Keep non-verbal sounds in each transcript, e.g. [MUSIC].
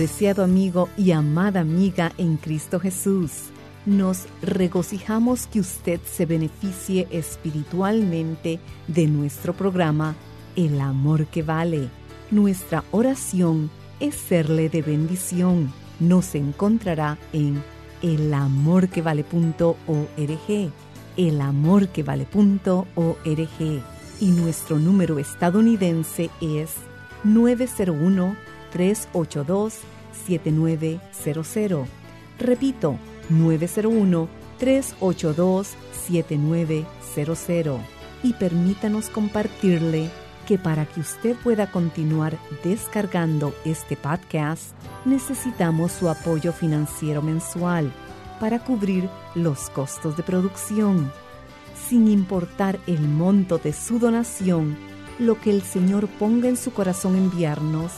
Apreciado amigo y amada amiga en Cristo Jesús, nos regocijamos que usted se beneficie espiritualmente de nuestro programa El Amor que Vale. Nuestra oración es serle de bendición. Nos encontrará en elamorquevale.org, elamorquevale.org y nuestro número estadounidense es 901 382-7900. Repito, 901-382-7900. Y permítanos compartirle que para que usted pueda continuar descargando este podcast, necesitamos su apoyo financiero mensual para cubrir los costos de producción. Sin importar el monto de su donación, lo que el Señor ponga en su corazón enviarnos,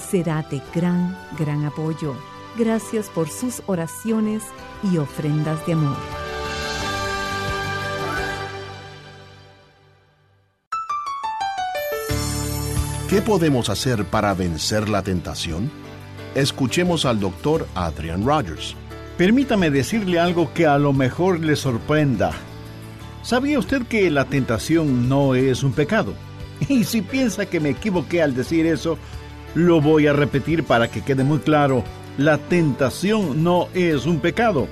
será de gran, gran apoyo. Gracias por sus oraciones y ofrendas de amor. ¿Qué podemos hacer para vencer la tentación? Escuchemos al doctor Adrian Rogers. Permítame decirle algo que a lo mejor le sorprenda. ¿Sabía usted que la tentación no es un pecado? [LAUGHS] Y si piensa que me equivoqué al decir eso, lo voy a repetir para que quede muy claro. La tentación no es un pecado.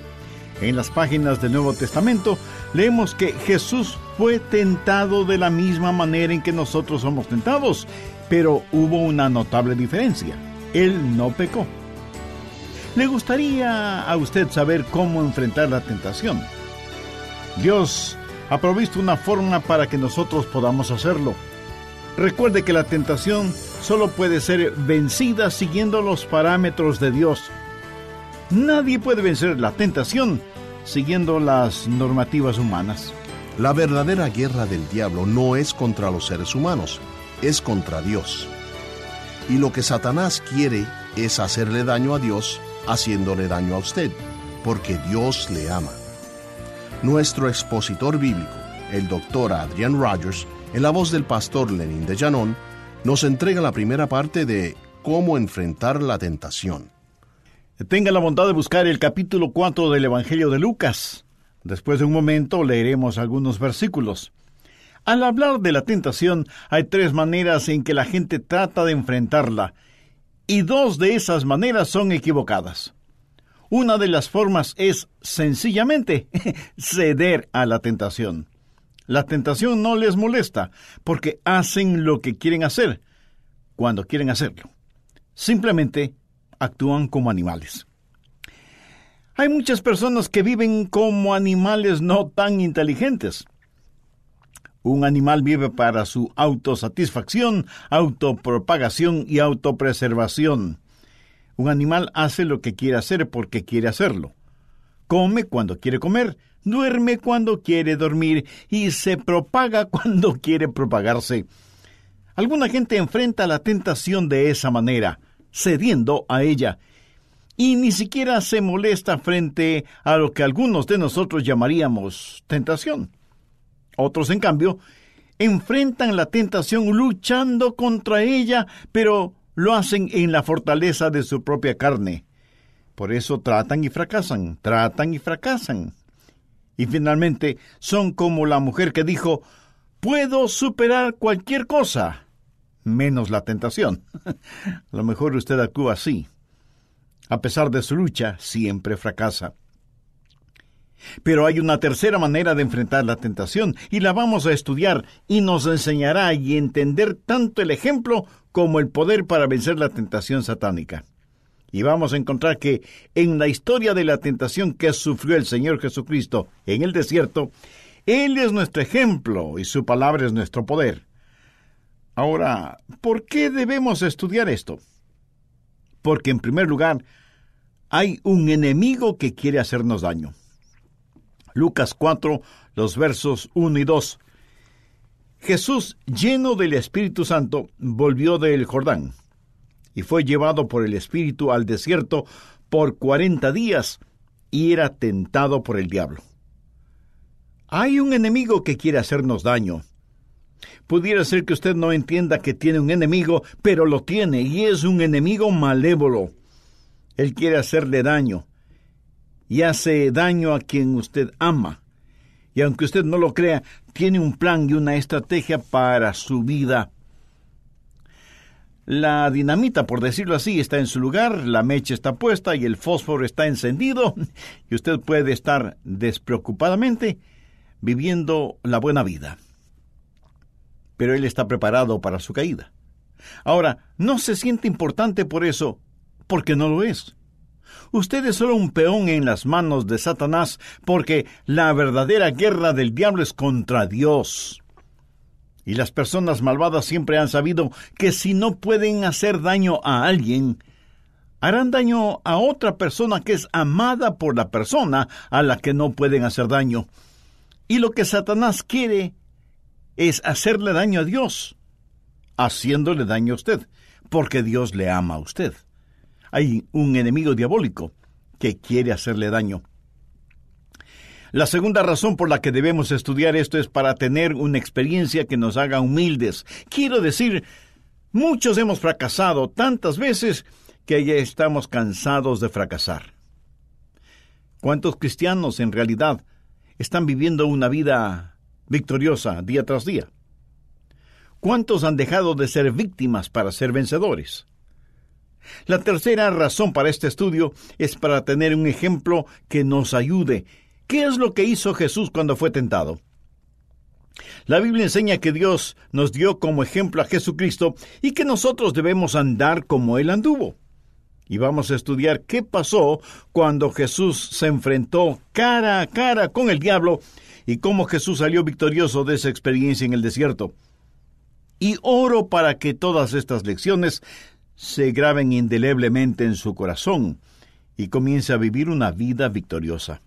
En las páginas del Nuevo Testamento leemos que Jesús fue tentado de la misma manera en que nosotros somos tentados, pero hubo una notable diferencia. Él no pecó. ¿Le gustaría a usted saber cómo enfrentar la tentación? Dios ha provisto una forma para que nosotros podamos hacerlo. Recuerde que la tentación solo puede ser vencida siguiendo los parámetros de Dios. Nadie puede vencer la tentación siguiendo las normativas humanas. La verdadera guerra del diablo no es contra los seres humanos, es contra Dios. Y lo que Satanás quiere es hacerle daño a Dios haciéndole daño a usted, porque Dios le ama. Nuestro expositor bíblico, el doctor Adrian Rogers, en la voz del pastor Lenin de Llanón, nos entrega la primera parte de Cómo enfrentar la tentación. Tenga la bondad de buscar el capítulo 4 del Evangelio de Lucas. Después de un momento leeremos algunos versículos. Al hablar de la tentación, hay tres maneras en que la gente trata de enfrentarla, y dos de esas maneras son equivocadas. Una de las formas es sencillamente [LAUGHS] ceder a la tentación. La tentación no les molesta porque hacen lo que quieren hacer cuando quieren hacerlo. Simplemente actúan como animales. Hay muchas personas que viven como animales no tan inteligentes. Un animal vive para su autosatisfacción, autopropagación y autopreservación. Un animal hace lo que quiere hacer porque quiere hacerlo. Come cuando quiere comer duerme cuando quiere dormir y se propaga [LAUGHS] cuando quiere propagarse. Alguna gente enfrenta la tentación de esa manera, cediendo a ella, y ni siquiera se molesta frente a lo que algunos de nosotros llamaríamos tentación. Otros, en cambio, enfrentan la tentación luchando contra ella, pero lo hacen en la fortaleza de su propia carne. Por eso tratan y fracasan, tratan y fracasan. Y finalmente son como la mujer que dijo, puedo superar cualquier cosa, menos la tentación. [LAUGHS] A lo mejor usted actúa así. A pesar de su lucha, siempre fracasa. Pero hay una tercera manera de enfrentar la tentación y la vamos a estudiar y nos enseñará y entender tanto el ejemplo como el poder para vencer la tentación satánica. Y vamos a encontrar que en la historia de la tentación que sufrió el Señor Jesucristo en el desierto, Él es nuestro ejemplo y su palabra es nuestro poder. Ahora, ¿por qué debemos estudiar esto? Porque en primer lugar, hay un enemigo que quiere hacernos daño. Lucas 4, los versos 1 y 2. Jesús, lleno del Espíritu Santo, volvió del Jordán y fue llevado por el Espíritu al desierto por cuarenta días y era tentado por el diablo. Hay un enemigo que quiere hacernos daño. Pudiera ser que usted no entienda que tiene un enemigo, pero lo tiene y es un enemigo malévolo. Él quiere hacerle daño y hace daño a quien usted ama. Y aunque usted no lo crea, tiene un plan y una estrategia para su vida. La dinamita, por decirlo así, está en su lugar, la mecha está puesta y el fósforo está encendido, y usted puede estar despreocupadamente viviendo la buena vida. Pero él está preparado para su caída. Ahora, no se siente importante por eso, porque no lo es. Usted es solo un peón en las manos de Satanás, porque la verdadera guerra del diablo es contra Dios. Y las personas malvadas siempre han sabido que si no pueden hacer daño a alguien, harán daño a otra persona que es amada por la persona a la que no pueden hacer daño. Y lo que Satanás quiere es hacerle daño a Dios, haciéndole daño a usted, porque Dios le ama a usted. Hay un enemigo diabólico que quiere hacerle daño. La segunda razón por la que debemos estudiar esto es para tener una experiencia que nos haga humildes. Quiero decir, muchos hemos fracasado tantas veces que ya estamos cansados de fracasar. ¿Cuántos cristianos en realidad están viviendo una vida victoriosa día tras día? ¿Cuántos han dejado de ser víctimas para ser vencedores? La tercera razón para este estudio es para tener un ejemplo que nos ayude. ¿Qué es lo que hizo Jesús cuando fue tentado? La Biblia enseña que Dios nos dio como ejemplo a Jesucristo y que nosotros debemos andar como Él anduvo. Y vamos a estudiar qué pasó cuando Jesús se enfrentó cara a cara con el diablo y cómo Jesús salió victorioso de esa experiencia en el desierto. Y oro para que todas estas lecciones se graben indeleblemente en su corazón y comience a vivir una vida victoriosa.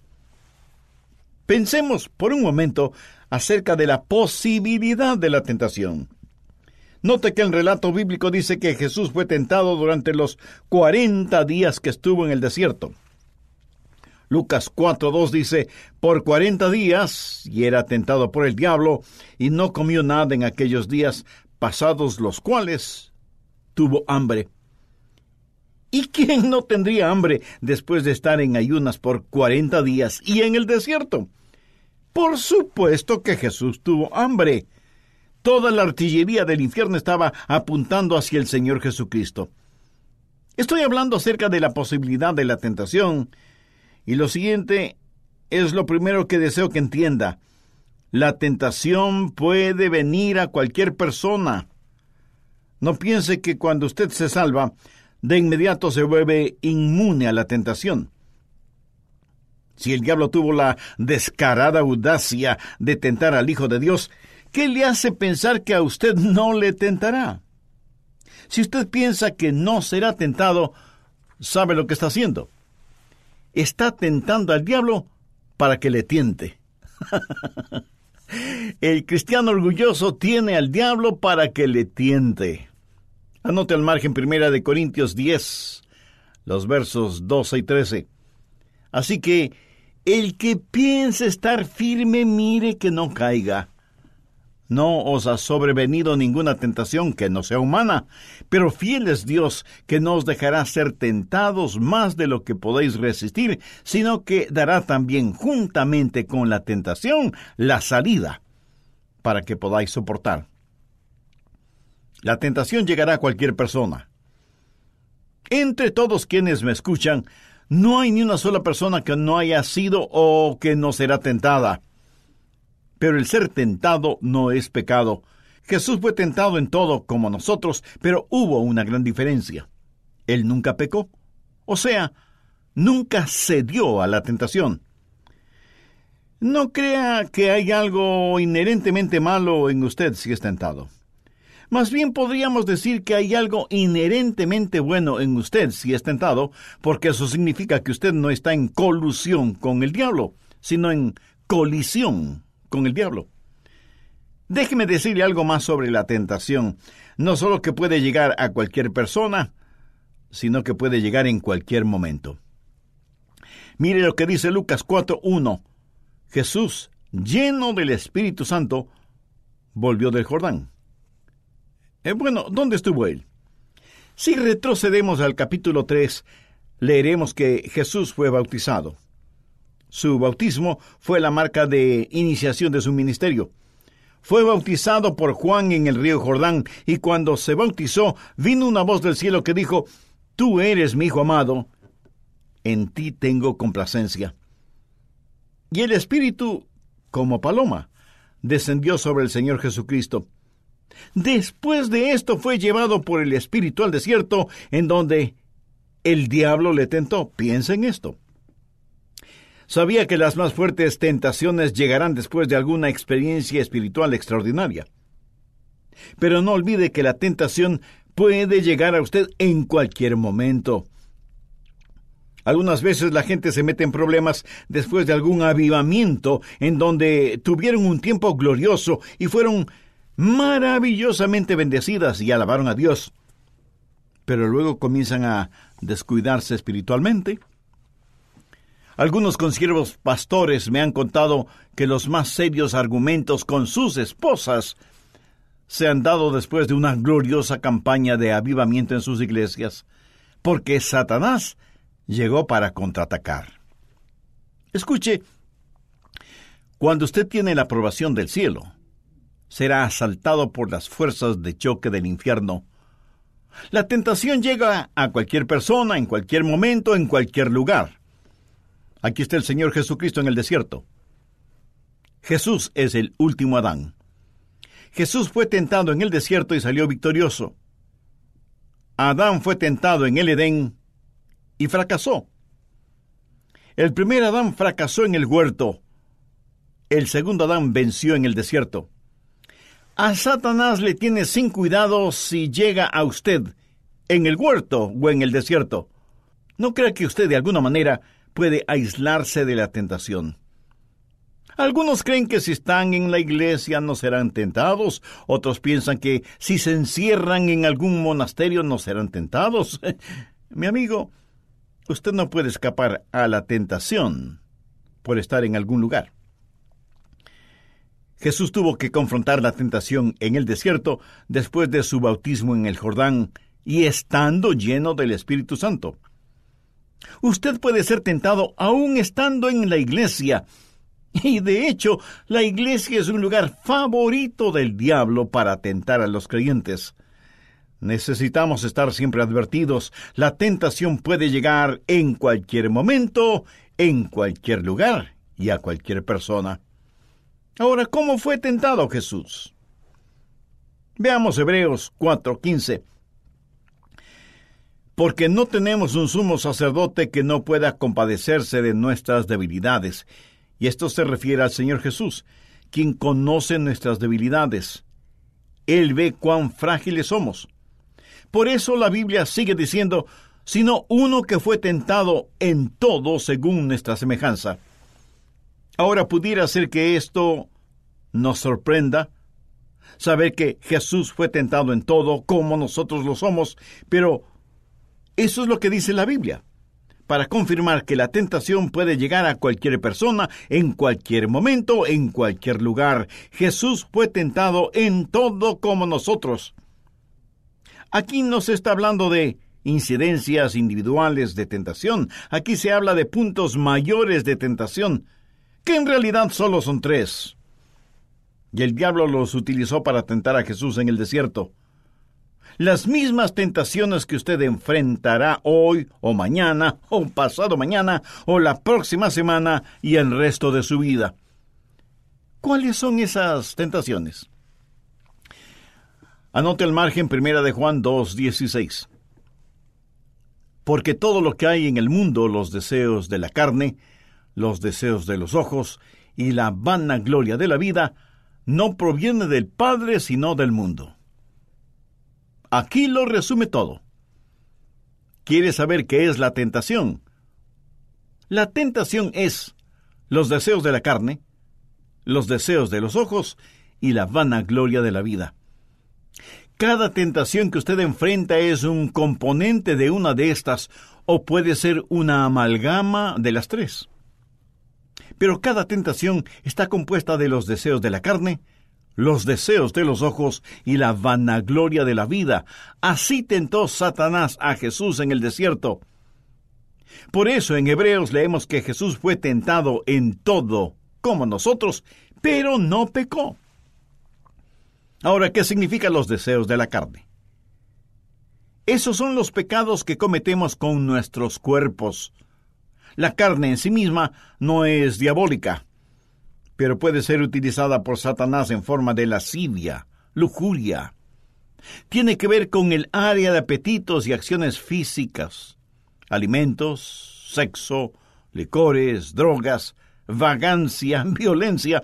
Pensemos por un momento acerca de la posibilidad de la tentación. Note que el relato bíblico dice que Jesús fue tentado durante los cuarenta días que estuvo en el desierto. Lucas 4.2 dice, por cuarenta días, y era tentado por el diablo, y no comió nada en aquellos días, pasados los cuales tuvo hambre. ¿Y quién no tendría hambre después de estar en ayunas por cuarenta días y en el desierto? Por supuesto que Jesús tuvo hambre. Toda la artillería del infierno estaba apuntando hacia el Señor Jesucristo. Estoy hablando acerca de la posibilidad de la tentación, y lo siguiente es lo primero que deseo que entienda. La tentación puede venir a cualquier persona. No piense que cuando usted se salva, de inmediato se vuelve inmune a la tentación. Si el diablo tuvo la descarada audacia de tentar al Hijo de Dios, ¿qué le hace pensar que a usted no le tentará? Si usted piensa que no será tentado, sabe lo que está haciendo. Está tentando al diablo para que le tiente. [LAUGHS] el cristiano orgulloso tiene al diablo para que le tiente. Anote al margen primera de Corintios 10, los versos 12 y 13. Así que el que piense estar firme, mire que no caiga. No os ha sobrevenido ninguna tentación que no sea humana, pero fiel es Dios que no os dejará ser tentados más de lo que podéis resistir, sino que dará también juntamente con la tentación la salida para que podáis soportar. La tentación llegará a cualquier persona. Entre todos quienes me escuchan, no hay ni una sola persona que no haya sido o que no será tentada. Pero el ser tentado no es pecado. Jesús fue tentado en todo como nosotros, pero hubo una gran diferencia. Él nunca pecó. O sea, nunca cedió a la tentación. No crea que hay algo inherentemente malo en usted si es tentado. Más bien podríamos decir que hay algo inherentemente bueno en usted si es tentado, porque eso significa que usted no está en colusión con el diablo, sino en colisión con el diablo. Déjeme decirle algo más sobre la tentación. No solo que puede llegar a cualquier persona, sino que puede llegar en cualquier momento. Mire lo que dice Lucas 4.1. Jesús, lleno del Espíritu Santo, volvió del Jordán. Eh, bueno, ¿dónde estuvo él? Si retrocedemos al capítulo 3, leeremos que Jesús fue bautizado. Su bautismo fue la marca de iniciación de su ministerio. Fue bautizado por Juan en el río Jordán, y cuando se bautizó, vino una voz del cielo que dijo, Tú eres mi hijo amado, en ti tengo complacencia. Y el Espíritu, como paloma, descendió sobre el Señor Jesucristo. Después de esto fue llevado por el Espíritu al desierto, en donde el diablo le tentó. Piensa en esto. Sabía que las más fuertes tentaciones llegarán después de alguna experiencia espiritual extraordinaria. Pero no olvide que la tentación puede llegar a usted en cualquier momento. Algunas veces la gente se mete en problemas después de algún avivamiento en donde tuvieron un tiempo glorioso y fueron maravillosamente bendecidas y alabaron a Dios. Pero luego comienzan a descuidarse espiritualmente. Algunos consiervos pastores me han contado que los más serios argumentos con sus esposas se han dado después de una gloriosa campaña de avivamiento en sus iglesias, porque Satanás llegó para contraatacar. Escuche, cuando usted tiene la aprobación del cielo, será asaltado por las fuerzas de choque del infierno. La tentación llega a cualquier persona, en cualquier momento, en cualquier lugar. Aquí está el Señor Jesucristo en el desierto. Jesús es el último Adán. Jesús fue tentado en el desierto y salió victorioso. Adán fue tentado en el Edén y fracasó. El primer Adán fracasó en el huerto. El segundo Adán venció en el desierto. A Satanás le tiene sin cuidado si llega a usted en el huerto o en el desierto. No crea que usted de alguna manera puede aislarse de la tentación. Algunos creen que si están en la iglesia no serán tentados, otros piensan que si se encierran en algún monasterio no serán tentados. [LAUGHS] Mi amigo, Usted no puede escapar a la tentación por estar en algún lugar. Jesús tuvo que confrontar la tentación en el desierto después de su bautismo en el Jordán y estando lleno del Espíritu Santo. Usted puede ser tentado aún estando en la iglesia. Y de hecho, la iglesia es un lugar favorito del diablo para tentar a los creyentes. Necesitamos estar siempre advertidos. La tentación puede llegar en cualquier momento, en cualquier lugar y a cualquier persona. Ahora, ¿cómo fue tentado Jesús? Veamos Hebreos 4:15. Porque no tenemos un sumo sacerdote que no pueda compadecerse de nuestras debilidades. Y esto se refiere al Señor Jesús, quien conoce nuestras debilidades. Él ve cuán frágiles somos. Por eso la Biblia sigue diciendo, sino uno que fue tentado en todo según nuestra semejanza. Ahora pudiera ser que esto nos sorprenda, saber que Jesús fue tentado en todo como nosotros lo somos, pero eso es lo que dice la Biblia, para confirmar que la tentación puede llegar a cualquier persona, en cualquier momento, en cualquier lugar. Jesús fue tentado en todo como nosotros. Aquí no se está hablando de incidencias individuales de tentación, aquí se habla de puntos mayores de tentación, que en realidad solo son tres. Y el diablo los utilizó para tentar a Jesús en el desierto. Las mismas tentaciones que usted enfrentará hoy o mañana o pasado mañana o la próxima semana y el resto de su vida. ¿Cuáles son esas tentaciones? Anote el margen primera de Juan 2.16. Porque todo lo que hay en el mundo, los deseos de la carne, los deseos de los ojos y la vanagloria de la vida, no proviene del Padre sino del mundo. Aquí lo resume todo. ¿Quiere saber qué es la tentación? La tentación es los deseos de la carne, los deseos de los ojos y la vanagloria de la vida. Cada tentación que usted enfrenta es un componente de una de estas o puede ser una amalgama de las tres. Pero cada tentación está compuesta de los deseos de la carne, los deseos de los ojos y la vanagloria de la vida. Así tentó Satanás a Jesús en el desierto. Por eso en Hebreos leemos que Jesús fue tentado en todo, como nosotros, pero no pecó. Ahora, ¿qué significan los deseos de la carne? Esos son los pecados que cometemos con nuestros cuerpos. La carne en sí misma no es diabólica, pero puede ser utilizada por Satanás en forma de lascivia, lujuria. Tiene que ver con el área de apetitos y acciones físicas, alimentos, sexo, licores, drogas, vagancia, [LAUGHS] violencia,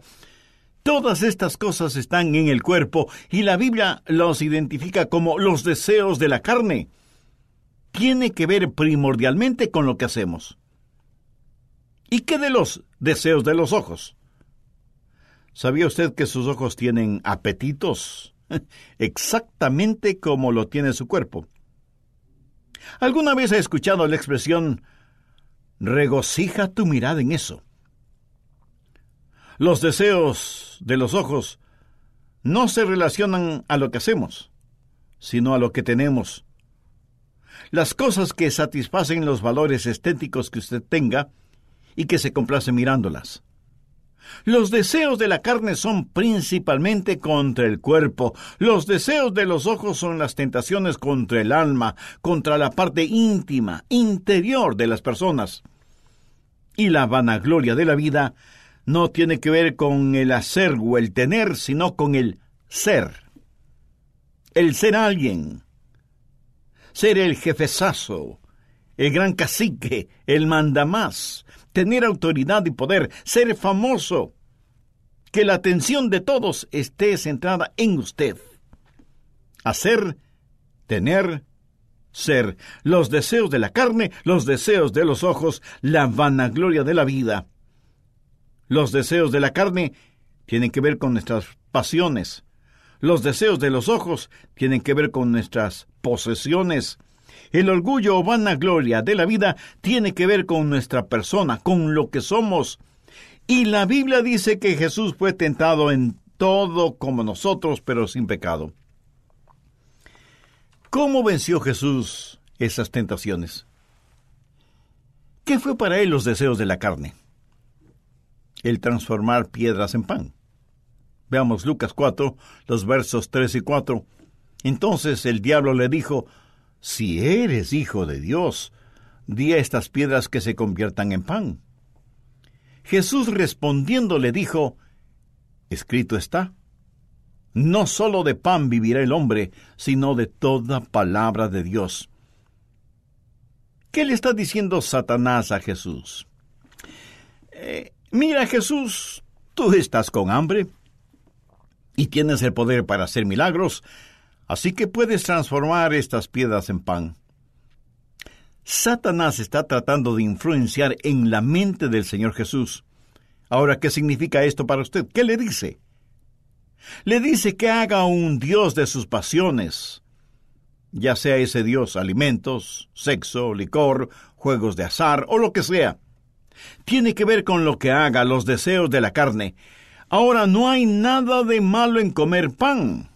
Todas estas cosas están en el cuerpo y la Biblia los identifica como los deseos de la carne. Tiene que ver primordialmente con lo que hacemos. ¿Y qué de los deseos de los ojos? ¿Sabía usted que sus ojos tienen apetitos? [LAUGHS] Exactamente como lo tiene su cuerpo. ¿Alguna vez ha escuchado la expresión regocija tu mirada en eso? Los deseos de los ojos no se relacionan a lo que hacemos, sino a lo que tenemos. Las cosas que satisfacen los valores estéticos que usted tenga y que se complace mirándolas. Los deseos de la carne son principalmente contra el cuerpo. Los deseos de los ojos son las tentaciones contra el alma, contra la parte íntima, interior de las personas. Y la vanagloria de la vida no tiene que ver con el hacer o el tener, sino con el ser. El ser alguien. Ser el jefezazo, el gran cacique, el mandamás, tener autoridad y poder, ser famoso. Que la atención de todos esté centrada en usted. Hacer, tener, ser, los deseos de la carne, los deseos de los ojos, la vanagloria de la vida los deseos de la carne tienen que ver con nuestras pasiones. Los deseos de los ojos tienen que ver con nuestras posesiones. El orgullo o vanagloria de la vida tiene que ver con nuestra persona, con lo que somos. Y la Biblia dice que Jesús fue tentado en todo como nosotros, pero sin pecado. ¿Cómo venció Jesús esas tentaciones? ¿Qué fue para él los deseos de la carne? el transformar piedras en pan. Veamos Lucas 4, los versos 3 y 4. Entonces el diablo le dijo, Si eres hijo de Dios, di a estas piedras que se conviertan en pan. Jesús respondiendo le dijo, Escrito está, no sólo de pan vivirá el hombre, sino de toda palabra de Dios. ¿Qué le está diciendo Satanás a Jesús? Eh, Mira Jesús, tú estás con hambre y tienes el poder para hacer milagros, así que puedes transformar estas piedras en pan. Satanás está tratando de influenciar en la mente del Señor Jesús. Ahora, ¿qué significa esto para usted? ¿Qué le dice? Le dice que haga un Dios de sus pasiones, ya sea ese Dios alimentos, sexo, licor, juegos de azar o lo que sea tiene que ver con lo que haga, los deseos de la carne. Ahora, no hay nada de malo en comer pan.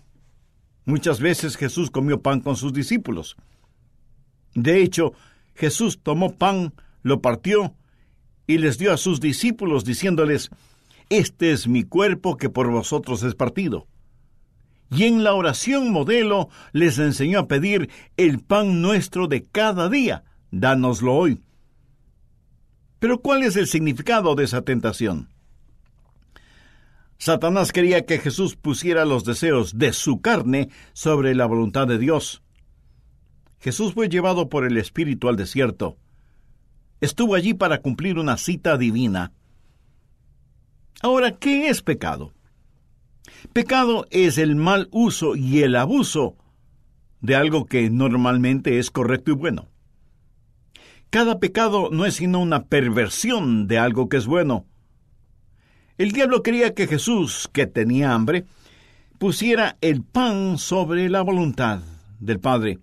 Muchas veces Jesús comió pan con sus discípulos. De hecho, Jesús tomó pan, lo partió y les dio a sus discípulos diciéndoles, Este es mi cuerpo que por vosotros es partido. y en la oración modelo les enseñó a pedir el pan nuestro de cada día, dánoslo hoy. Pero ¿cuál es el significado de esa tentación? Satanás quería que Jesús pusiera los deseos de su carne sobre la voluntad de Dios. Jesús fue llevado por el Espíritu al desierto. Estuvo allí para cumplir una cita divina. Ahora, ¿qué es pecado? Pecado es el mal uso y el abuso de algo que normalmente es correcto y bueno. Cada pecado no es sino una perversión de algo que es bueno. El diablo quería que Jesús, que tenía hambre, pusiera el pan sobre la voluntad del Padre.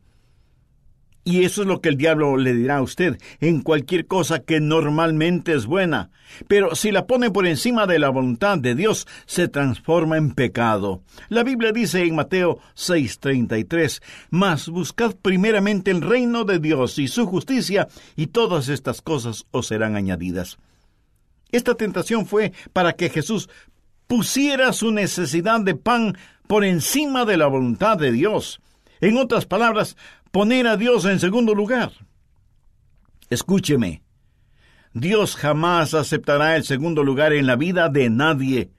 Y eso es lo que el diablo le dirá a usted en cualquier cosa que normalmente es buena. Pero si la pone por encima de la voluntad de Dios, se transforma en pecado. La Biblia dice en Mateo 6:33, Mas buscad primeramente el reino de Dios y su justicia, y todas estas cosas os serán añadidas. Esta tentación fue para que Jesús pusiera su necesidad de pan por encima de la voluntad de Dios. En otras palabras, poner a Dios en segundo lugar. Escúcheme, Dios jamás aceptará el segundo lugar en la vida de nadie.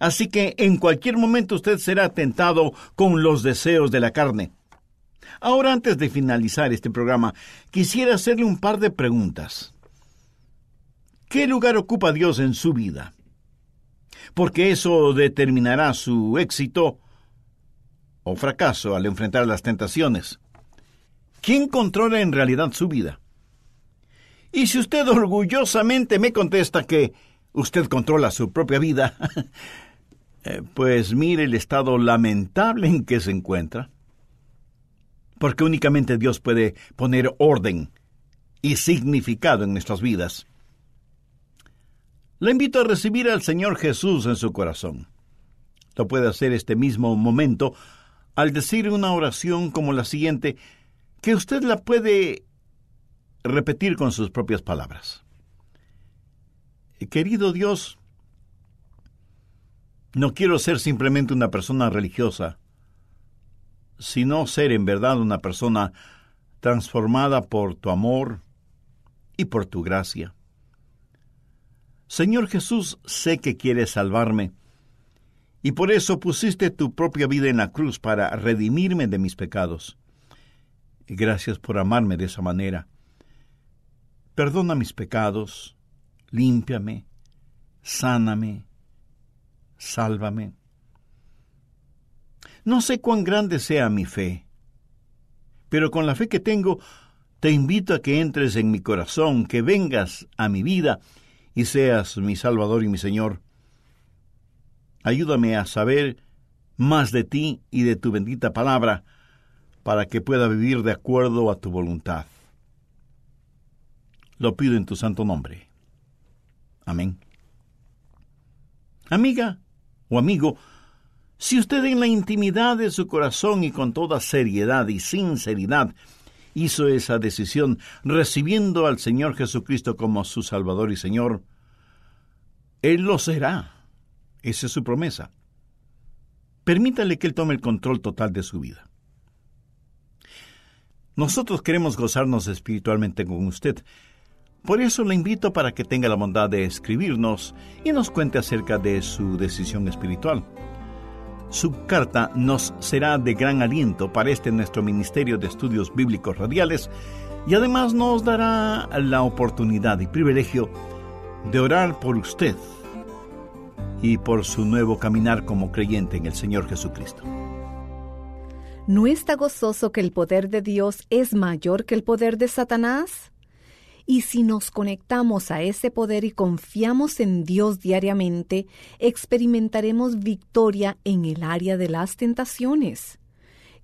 Así que en cualquier momento usted será tentado con los deseos de la carne. Ahora, antes de finalizar este programa, quisiera hacerle un par de preguntas. ¿Qué lugar ocupa Dios en su vida? Porque eso determinará su éxito o fracaso al enfrentar las tentaciones. ¿Quién controla en realidad su vida? Y si usted orgullosamente me contesta que usted controla su propia vida, [LAUGHS] eh, pues mire el estado lamentable en que se encuentra. Porque únicamente Dios puede poner orden y significado en nuestras vidas. Le invito a recibir al Señor Jesús en su corazón. Lo puede hacer este mismo momento al decir una oración como la siguiente, que usted la puede repetir con sus propias palabras. Querido Dios, no quiero ser simplemente una persona religiosa, sino ser en verdad una persona transformada por tu amor y por tu gracia. Señor Jesús, sé que quieres salvarme y por eso pusiste tu propia vida en la cruz para redimirme de mis pecados. Gracias por amarme de esa manera. Perdona mis pecados, límpiame, sáname, sálvame. No sé cuán grande sea mi fe, pero con la fe que tengo, te invito a que entres en mi corazón, que vengas a mi vida y seas mi Salvador y mi Señor. Ayúdame a saber más de ti y de tu bendita palabra, para que pueda vivir de acuerdo a tu voluntad. Lo pido en tu santo nombre. Amén. Amiga o amigo, si usted en la intimidad de su corazón y con toda seriedad y sinceridad hizo esa decisión recibiendo al Señor Jesucristo como su Salvador y Señor, Él lo será esa es su promesa. Permítale que Él tome el control total de su vida. Nosotros queremos gozarnos espiritualmente con usted. Por eso le invito para que tenga la bondad de escribirnos y nos cuente acerca de su decisión espiritual. Su carta nos será de gran aliento para este nuestro Ministerio de Estudios Bíblicos Radiales y además nos dará la oportunidad y privilegio de orar por usted y por su nuevo caminar como creyente en el Señor Jesucristo. ¿No está gozoso que el poder de Dios es mayor que el poder de Satanás? Y si nos conectamos a ese poder y confiamos en Dios diariamente, experimentaremos victoria en el área de las tentaciones.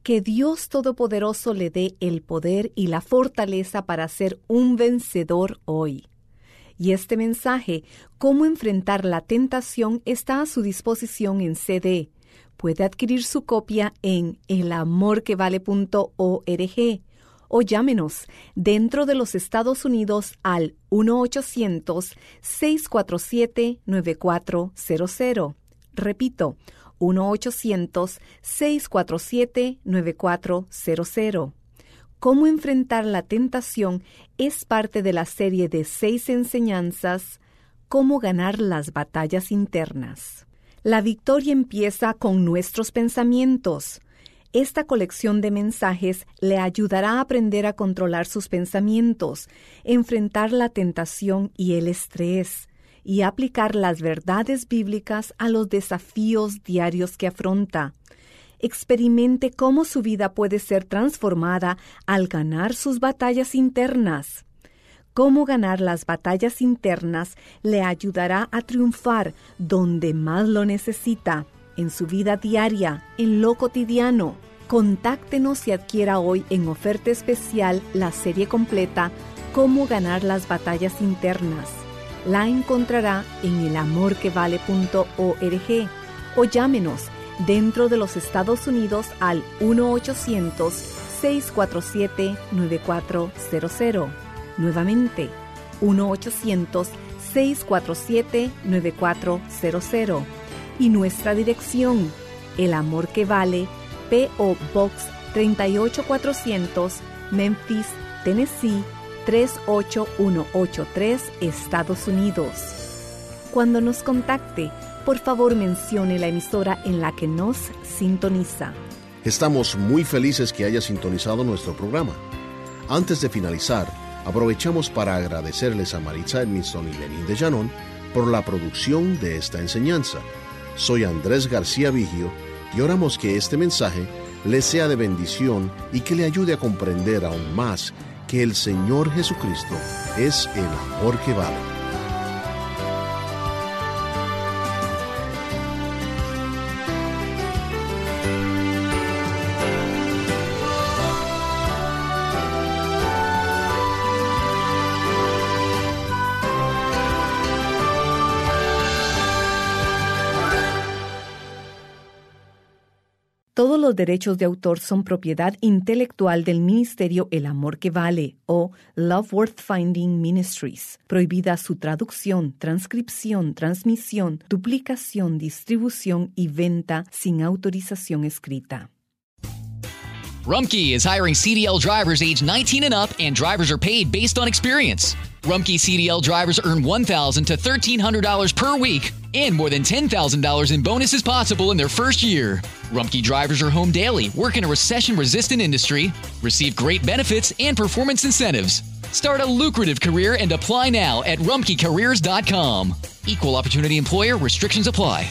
Que Dios Todopoderoso le dé el poder y la fortaleza para ser un vencedor hoy. Y este mensaje, Cómo enfrentar la tentación, está a su disposición en CD. Puede adquirir su copia en elamorquevale.org o llámenos dentro de los Estados Unidos al 1-800-647-9400. Repito, 1-800-647-9400. Cómo enfrentar la tentación es parte de la serie de seis enseñanzas Cómo ganar las batallas internas. La victoria empieza con nuestros pensamientos. Esta colección de mensajes le ayudará a aprender a controlar sus pensamientos, enfrentar la tentación y el estrés, y aplicar las verdades bíblicas a los desafíos diarios que afronta. Experimente cómo su vida puede ser transformada al ganar sus batallas internas. Cómo ganar las batallas internas le ayudará a triunfar donde más lo necesita en su vida diaria, en lo cotidiano. Contáctenos y adquiera hoy en oferta especial la serie completa Cómo ganar las batallas internas. La encontrará en elamorquevale.org o llámenos dentro de los Estados Unidos al 1-800-647-9400. Nuevamente, 1-800-647-9400 y nuestra dirección, El Amor que Vale, P.O. Box 38400, Memphis, Tennessee 38183, Estados Unidos. Cuando nos contacte, por favor mencione la emisora en la que nos sintoniza. Estamos muy felices que haya sintonizado nuestro programa. Antes de finalizar, aprovechamos para agradecerles a Maritza Edmiston y Lenín de Llanón por la producción de esta enseñanza. Soy Andrés García Vigio y oramos que este mensaje le sea de bendición y que le ayude a comprender aún más que el Señor Jesucristo es el amor que vale. Derechos de autor son propiedad intelectual del Ministerio El Amor que Vale o Love Worth Finding Ministries. Prohibida su traducción, transcripción, transmisión, duplicación, distribución y venta sin autorización escrita. Rumkey is hiring CDL drivers age 19 and up, and drivers are paid based on experience. Rumkey CDL drivers earn $1,000 to $1,300 per week and more than $10,000 in bonuses possible in their first year. Rumkey drivers are home daily, work in a recession resistant industry, receive great benefits and performance incentives. Start a lucrative career and apply now at rumkeycareers.com. Equal opportunity employer restrictions apply.